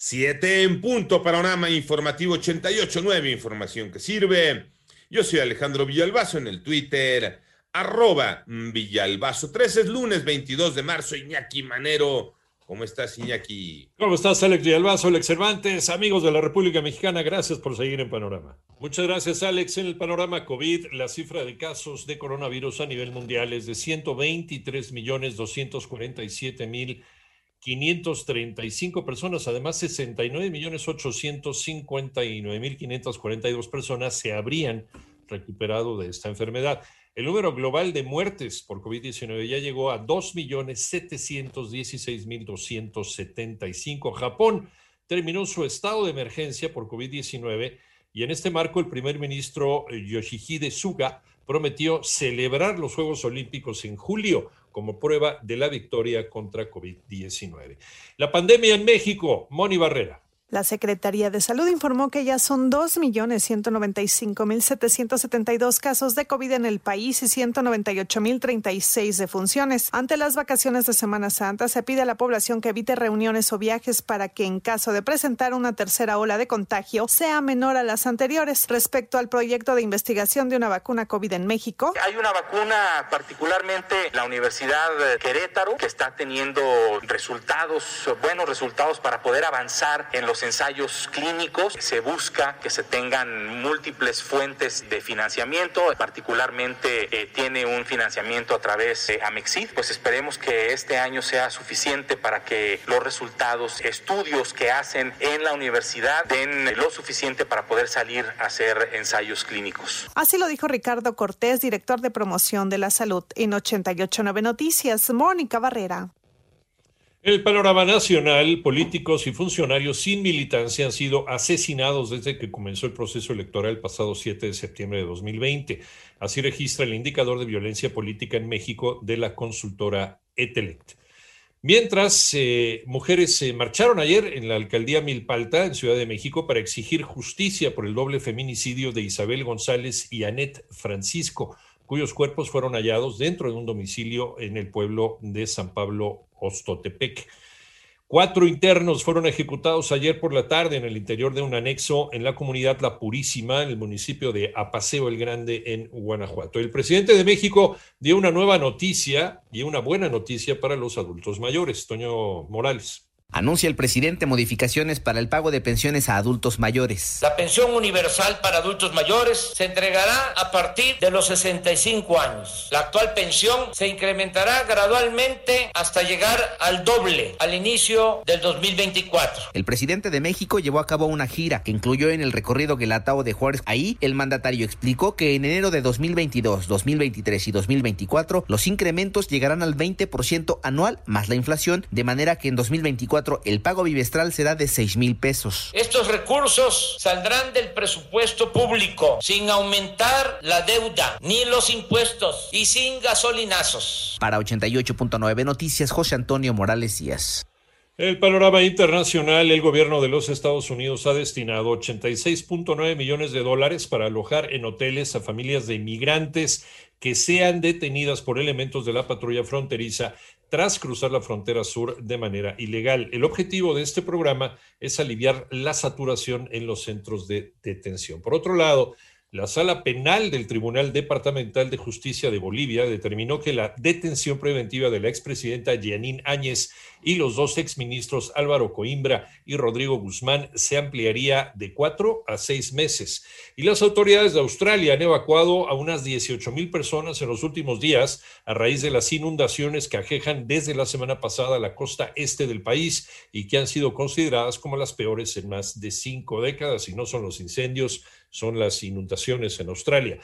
7 en punto, panorama informativo 88.9, información que sirve. Yo soy Alejandro Villalbazo en el Twitter, arroba Villalbazo. 13 es lunes 22 de marzo, Iñaki Manero. ¿Cómo estás, Iñaki? ¿Cómo estás, Alex Villalbazo, Alex Cervantes, amigos de la República Mexicana? Gracias por seguir en Panorama. Muchas gracias, Alex. En el panorama COVID, la cifra de casos de coronavirus a nivel mundial es de 123 millones 247 mil 535 personas, además 69 millones 859 mil 542 personas se habrían recuperado de esta enfermedad. El número global de muertes por COVID-19 ya llegó a 2 millones 716 mil 275. Japón terminó su estado de emergencia por COVID-19 y en este marco el primer ministro Yoshihide Suga prometió celebrar los Juegos Olímpicos en julio como prueba de la victoria contra COVID-19. La pandemia en México, Moni Barrera. La Secretaría de Salud informó que ya son 2.195.772 casos de COVID en el país y 198.036 defunciones. Ante las vacaciones de Semana Santa, se pide a la población que evite reuniones o viajes para que en caso de presentar una tercera ola de contagio sea menor a las anteriores. Respecto al proyecto de investigación de una vacuna COVID en México. Hay una vacuna, particularmente la Universidad Querétaro, que está teniendo resultados, buenos resultados para poder avanzar en los ensayos clínicos. Se busca que se tengan múltiples fuentes de financiamiento, particularmente eh, tiene un financiamiento a través de Amexid. Pues esperemos que este año sea suficiente para que los resultados, estudios que hacen en la universidad den lo suficiente para poder salir a hacer ensayos clínicos. Así lo dijo Ricardo Cortés, director de promoción de la salud en 889 Noticias. Mónica Barrera. El panorama nacional, políticos y funcionarios sin militancia han sido asesinados desde que comenzó el proceso electoral el pasado 7 de septiembre de 2020. Así registra el indicador de violencia política en México de la consultora Etelect. Mientras, eh, mujeres se marcharon ayer en la alcaldía Milpalta, en Ciudad de México, para exigir justicia por el doble feminicidio de Isabel González y Anet Francisco, cuyos cuerpos fueron hallados dentro de un domicilio en el pueblo de San Pablo Ostotepec. Cuatro internos fueron ejecutados ayer por la tarde en el interior de un anexo en la comunidad La Purísima, en el municipio de Apaseo el Grande, en Guanajuato. El presidente de México dio una nueva noticia y una buena noticia para los adultos mayores. Toño Morales. Anuncia el presidente modificaciones para el pago de pensiones a adultos mayores. La pensión universal para adultos mayores se entregará a partir de los 65 años. La actual pensión se incrementará gradualmente hasta llegar al doble al inicio del 2024. El presidente de México llevó a cabo una gira que incluyó en el recorrido Guelatao de Juárez. Ahí el mandatario explicó que en enero de 2022, 2023 y 2024 los incrementos llegarán al 20% anual más la inflación, de manera que en 2024 el pago bimestral será de 6 mil pesos. Estos recursos saldrán del presupuesto público sin aumentar la deuda ni los impuestos y sin gasolinazos. Para 88.9 Noticias, José Antonio Morales Díaz. El panorama internacional, el gobierno de los Estados Unidos ha destinado 86.9 millones de dólares para alojar en hoteles a familias de inmigrantes que sean detenidas por elementos de la patrulla fronteriza tras cruzar la frontera sur de manera ilegal. El objetivo de este programa es aliviar la saturación en los centros de detención. Por otro lado, la sala penal del Tribunal Departamental de Justicia de Bolivia determinó que la detención preventiva de la expresidenta Janine Áñez y los dos exministros Álvaro Coimbra y Rodrigo Guzmán se ampliaría de cuatro a seis meses. Y las autoridades de Australia han evacuado a unas 18 mil personas en los últimos días a raíz de las inundaciones que aquejan desde la semana pasada la costa este del país y que han sido consideradas como las peores en más de cinco décadas, y no son los incendios son las inundaciones en Australia.